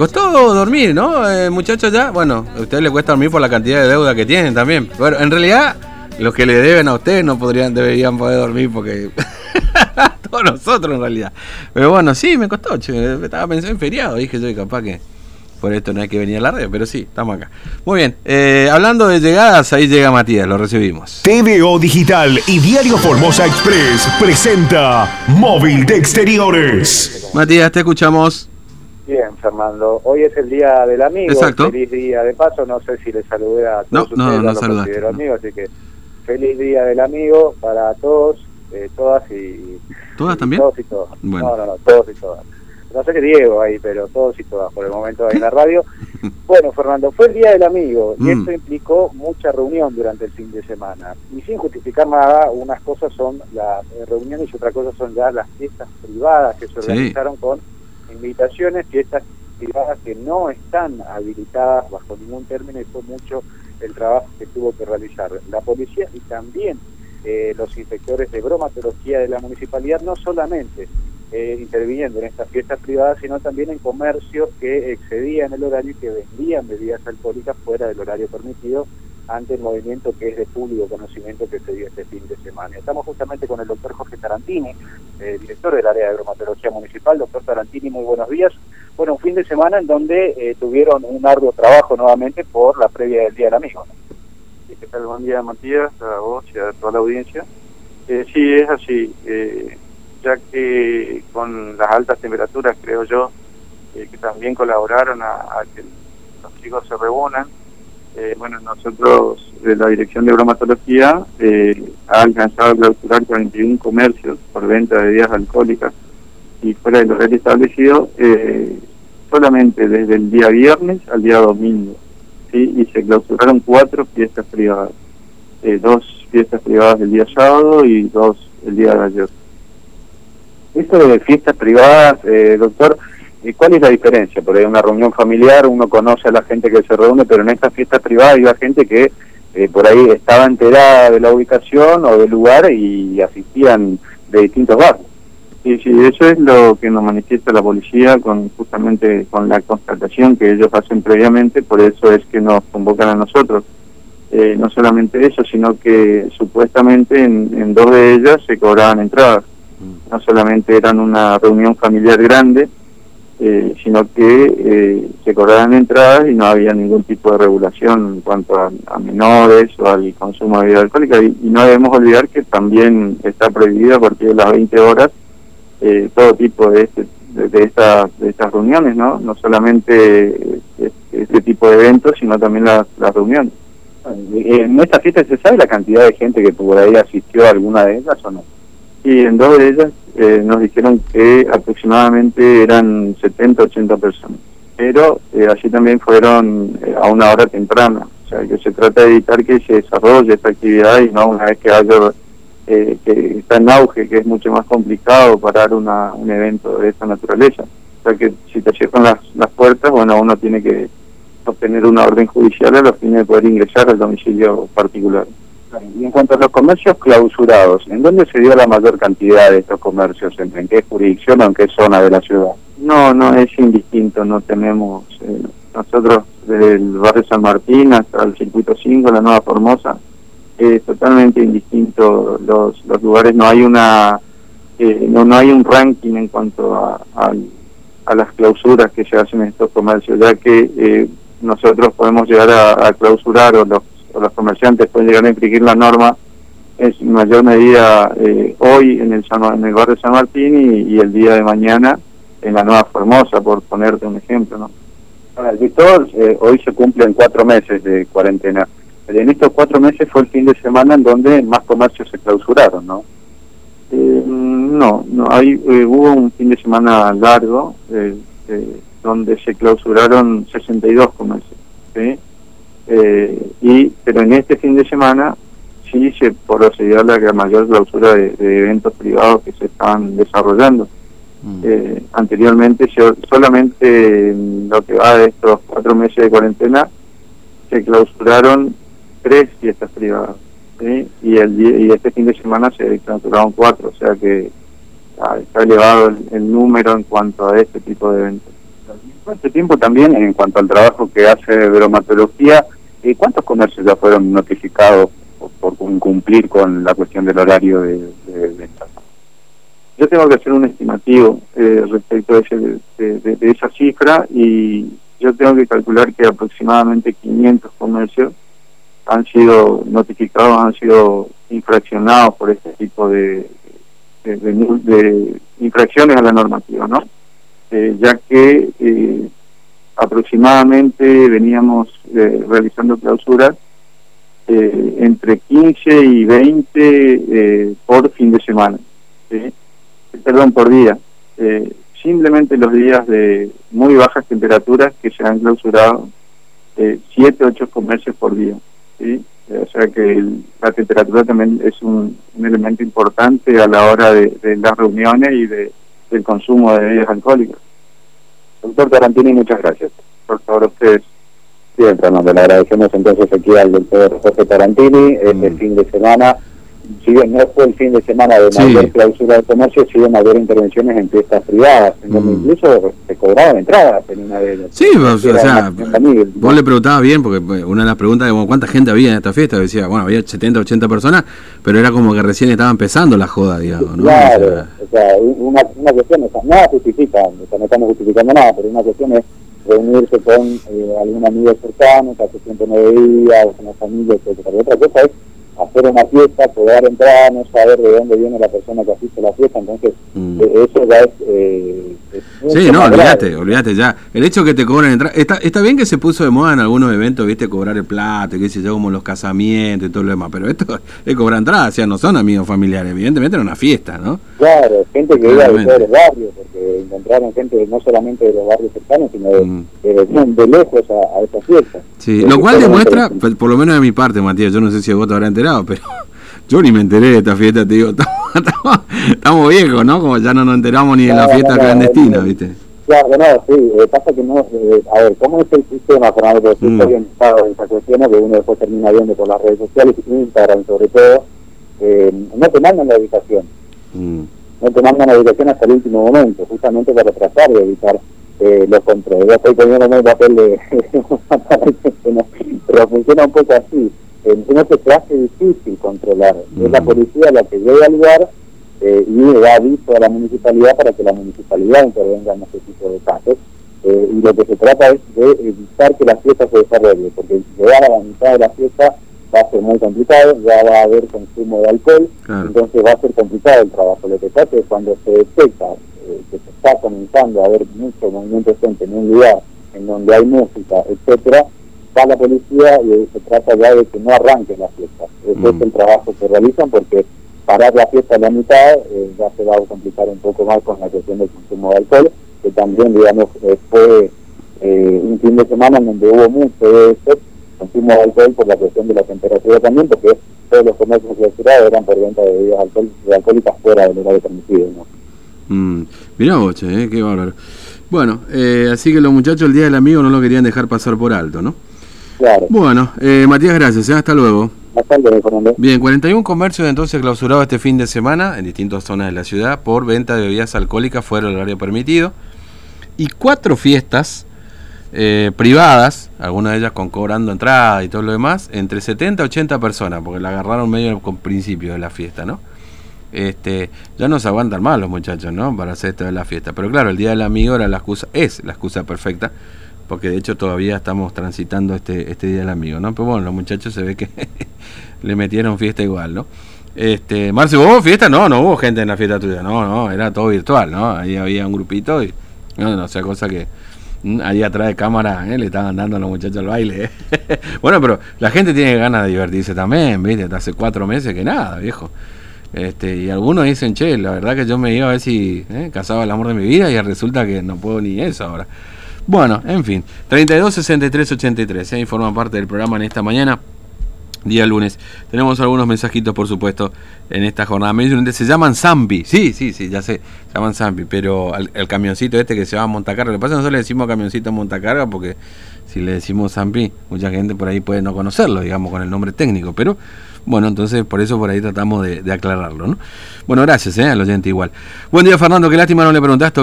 Costó dormir, ¿no, eh, muchachos? Ya, bueno, a ustedes les cuesta dormir por la cantidad de deuda que tienen también. Bueno, en realidad, los que le deben a ustedes no podrían, deberían poder dormir porque. Todos nosotros en realidad. Pero bueno, sí, me costó. Estaba pensando en feriado, dije yo, capaz que por esto no hay que venir a la red, pero sí, estamos acá. Muy bien, eh, hablando de llegadas, ahí llega Matías, lo recibimos. TVO Digital y Diario Formosa Express presenta Móvil de Exteriores. Matías, te escuchamos. Bien, Fernando. Hoy es el Día del Amigo. Exacto. Feliz Día de paso. No sé si le saludé a todos no, ustedes. No, no, saludaste. Amigo, así que feliz Día del Amigo para todos, eh, todas y... ¿Todas también? Todos y todas. Bueno. No, no, no, todos y todas no sé qué Diego ahí, pero todos y todas por el momento ahí en la radio. Bueno, Fernando, fue el Día del Amigo y Mm. esto implicó mucha reunión durante el fin de semana. Y sin justificar nada, unas cosas son las reuniones y otra cosa son ya las fiestas privadas que se Sí. organizaron con invitaciones, fiestas privadas que no están habilitadas bajo ningún término y fue mucho el trabajo que tuvo que realizar la policía y también eh, los inspectores de bromatología de la municipalidad, no solamente eh, interviniendo en estas fiestas privadas, sino también en comercios que excedían el horario y que vendían bebidas alcohólicas fuera del horario permitido ante el movimiento que es de público conocimiento que se dio este fin de semana. Estamos justamente con el doctor Jorge Tarantini, eh, director del área de bromatología municipal. Doctor Tarantini, muy buenos días. Bueno, un fin de semana en donde eh, tuvieron un arduo trabajo nuevamente por la previa del Día del Amigo. ¿no? ¿Qué tal? Buen día, Matías, a vos y a toda la audiencia. Eh, sí, es así, eh, ya que con las altas temperaturas, creo yo, que también colaboraron a que los chicos se reúnan. Eh, bueno, nosotros, de la Dirección de Bromatología, eh, ha alcanzado a clausurar 41 comercios por venta de bebidas alcohólicas y fuera del horario establecido, eh, solamente desde el día viernes al día domingo. ¿sí? y se clausuraron cuatro fiestas privadas, eh, dos fiestas privadas el día sábado y dos el día de ayer. Esto de fiestas privadas, eh, doctor, ¿y ¿cuál es la diferencia? Porque en una reunión familiar uno conoce a la gente que se reúne, pero en estas fiestas privadas iba gente que eh, por ahí estaba enterada de la ubicación o del lugar y asistían de distintos barrios. Sí, sí, eso es lo que nos manifiesta la policía con justamente con la constatación que ellos hacen previamente, por eso es que nos convocan a nosotros. Eh, no solamente eso, sino que supuestamente en, en dos de ellas se cobraban entradas. No solamente eran una reunión familiar grande, eh, sino que eh, se cobraban entradas y no había ningún tipo de regulación en cuanto a, menores o al consumo de bebida alcohólica. Y, no debemos olvidar que también está prohibido a partir de las 20 horas eh, todo tipo de este de, de, esta, de estas reuniones, ¿no? No solamente este, este tipo de eventos, sino también las, las reuniones. ¿En esta fiesta se sabe la cantidad de gente que por ahí asistió a alguna de ellas o no? Y en dos de ellas eh, nos dijeron que aproximadamente eran 70, 80 personas. Pero eh, allí también fueron eh, a una hora temprana. O sea, que se trata de evitar que se desarrolle esta actividad y no una vez que haya eh, que está en auge, que es mucho más complicado parar una, un evento de esta naturaleza. O sea que si te cierran las, las puertas, bueno, uno tiene que obtener una orden judicial a los fines de poder ingresar al domicilio particular. Y en cuanto a los comercios clausurados, ¿en dónde se dio la mayor cantidad de estos comercios? ¿En, en qué jurisdicción o en qué zona de la ciudad? No, no, es indistinto, no tenemos... Eh, nosotros desde el barrio San Martín hasta el circuito 5, la Nueva Formosa, es totalmente indistinto los, los lugares, no hay una... Eh, no, no hay un ranking en cuanto a, a, las clausuras que se hacen en estos comercios, ya que eh, nosotros podemos llegar a, a clausurar o los los comerciantes pueden llegar a infringir la norma es en mayor medida eh, hoy en el, en el barrio San Martín y, el día de mañana en la Nueva Formosa, por ponerte un ejemplo. ¿no? Bueno, Víctor, eh, hoy se cumplen cuatro meses de cuarentena. En estos cuatro meses fue el fin de semana en donde más comercios se clausuraron, ¿no? Eh, no, no hay, eh, hubo un fin de semana largo eh, donde se clausuraron 62 comercios. ¿sí? Eh, y pero en este fin de semana sí se procedió a la mayor clausura de, de eventos privados que se estaban desarrollando. Mm. Eh, anteriormente yo, solamente en lo que va de estos cuatro meses de cuarentena se clausuraron tres fiestas privadas ¿sí? y el y este fin de semana se clausuraron cuatro, o sea que ah, está elevado el, el número en cuanto a este tipo de eventos. En este tiempo también, en cuanto al trabajo que hace bromatología, eh, ¿cuántos comercios ya fueron notificados por, por incumplir con la cuestión del horario de, venta? Yo tengo que hacer un estimativo eh, respecto de, ese- de- esa cifra y yo tengo que calcular que aproximadamente 500 comercios han sido notificados, han sido infraccionados por este tipo de infracciones a la normativa, ¿no? Eh, ya que eh, aproximadamente veníamos eh, realizando clausuras eh, entre 15 y 20 eh, por fin de semana, perdón, por día. Simplemente los días de muy bajas temperaturas que se han clausurado eh, 7, 8 comercios por día. O sea que la temperatura también es un, elemento importante a la hora de, de las reuniones y de, del consumo de bebidas alcohólicas. Doctor Tarantini, muchas gracias. Por favor, ustedes. Bien, Fernando, le agradecemos entonces aquí al doctor José Tarantini. Este Mm. fin de semana, si bien no fue el fin de semana de Sí. mayor clausura de comercio, sí de mayor intervenciones en fiestas privadas, en donde Mm. incluso se cobraban entradas en una de ellas. Sí, o sea, vos le preguntabas bien, porque una de las preguntas de bueno, cuánta gente había en esta fiesta, decía, bueno, había 70, 80 personas, pero era como que recién estaba empezando la joda, digamos, ¿no? Claro, O sea, o sea, una, una cuestión, o sea, nada justifica, o sea, no estamos justificando nada, pero una cuestión es reunirse con eh, algún amigo cercano que hace tiempo no veía, o con la familia. Pero otra cosa es hacer una fiesta, poder entrar, no saber de dónde viene la persona que asiste a la fiesta, entonces Mm. eh, eso ya es... Eh, es Sí, no, olvídate, olvídate ya. El hecho que te cobran entrada. Está, está bien que se puso de moda en algunos eventos, viste, cobrar el plato, qué sé yo, como los casamientos y todo lo demás. Pero esto es cobrar entrada, o sea, no son amigos familiares. Evidentemente era una fiesta, ¿no? Claro, gente que iba de todos los barrios, porque encontraron gente no solamente de los barrios cercanos, sino de, Mm. de, de lejos a, a esta fiesta. Sí, lo cual demuestra, por por lo menos de mi parte, Matías, yo no sé si vos te habrás enterado, pero yo ni me enteré de esta fiesta, te digo, estamos, estamos- estamos viejos, ¿no? Como ya no nos enteramos ni de la fiesta no, no, clandestina. ¿viste? Claro, no, sí, eh, pasa que no, eh, a ver, ¿cómo es el sistema, Fernando? Porque Mm. estoy orientado en esa cuestión, que uno después termina viendo por las redes sociales, Instagram sobre todo, eh, no te mandan la ubicación, Mm. no te mandan la ubicación hasta el último momento, justamente para tratar de evitar eh, los controles. Yo estoy poniéndome el papel de... pero funciona un poco así. Entonces se hace difícil controlar. Es la Mm. policía la que llega al lugar eh, y da aviso a la municipalidad para que la municipalidad intervenga en este tipo de casos. Eh, y lo que se trata es de evitar que la fiesta se desarrolle, porque llegar a la mitad de la fiesta va a ser muy complicado, ya va a haber consumo de alcohol, Claro. entonces va a ser complicado el trabajo. Lo que pasa es cuando se detecta eh, que se está comenzando a haber mucho movimiento gente en un lugar en donde hay música, etcétera, va la policía y se trata ya de que no arranque la fiesta. Ese Mm. es el trabajo que realizan porque parar la fiesta a la mitad eh, ya se va a complicar un poco más con la cuestión del consumo de alcohol, que también, digamos, eh, fue un fin de semana en donde hubo mucho de eso, consumo de alcohol por la cuestión de la temperatura también, porque todos los comercios clausurados eran por venta de bebidas alcohólicas fuera del horario permitido. ¿no? Mm. Mirá vos, che, eh, qué bárbaro. Bueno, eh, así que los muchachos el Día del Amigo no lo querían dejar pasar por alto, ¿no? Claro, Bueno, eh, Matías, gracias, eh, hasta luego. bastante, Fernando. Bien, 41 comercios entonces clausurados este fin de semana en distintas zonas de la ciudad por venta de bebidas alcohólicas fuera del horario permitido. Y cuatro fiestas eh, privadas, algunas de ellas con cobrando entrada y todo lo demás, entre 70 y 80 personas, porque la agarraron medio con principio de la fiesta, ¿no? Este, ya no se aguantan más los muchachos, ¿no? Para hacer esto de la fiesta. Pero claro, el Día del Amigo era la excusa, es la excusa perfecta, porque de hecho todavía estamos transitando este, este Día del Amigo, ¿no? Pero bueno, los muchachos se ve que le metieron fiesta igual, ¿no? Este, Marcio, ¿hubo fiesta? No, no hubo gente en la fiesta tuya, no, no, era todo virtual, ¿no? Ahí había un grupito y, no, no, o sea, cosa que ahí atrás de cámara ¿eh? le estaban dando a los muchachos al baile. ¿eh? bueno, pero la gente tiene ganas de divertirse también, ¿viste? Hasta hace cuatro meses que nada, viejo. Este, y algunos dicen, che, la verdad que yo me iba a ver si eh, casaba el amor de mi vida y resulta que no puedo ni eso ahora. Bueno, en fin, 32 63 83, ¿eh? forman parte del programa en esta mañana, día lunes. Tenemos algunos mensajitos, por supuesto, en esta jornada. Me dicen, se llaman Zampi, sí, sí, sí, ya sé, se llaman Zampi, pero el, camioncito este que se llama Montacarga, lo que pasa es que nosotros le decimos camioncito Montacarga porque si le decimos Zampi, mucha gente por ahí puede no conocerlo, digamos, con el nombre técnico, pero bueno, entonces por eso por ahí tratamos de, de aclararlo, ¿no? Bueno, gracias, ¿eh? al oyente igual. Buen día, Fernando, qué lástima no le preguntaste.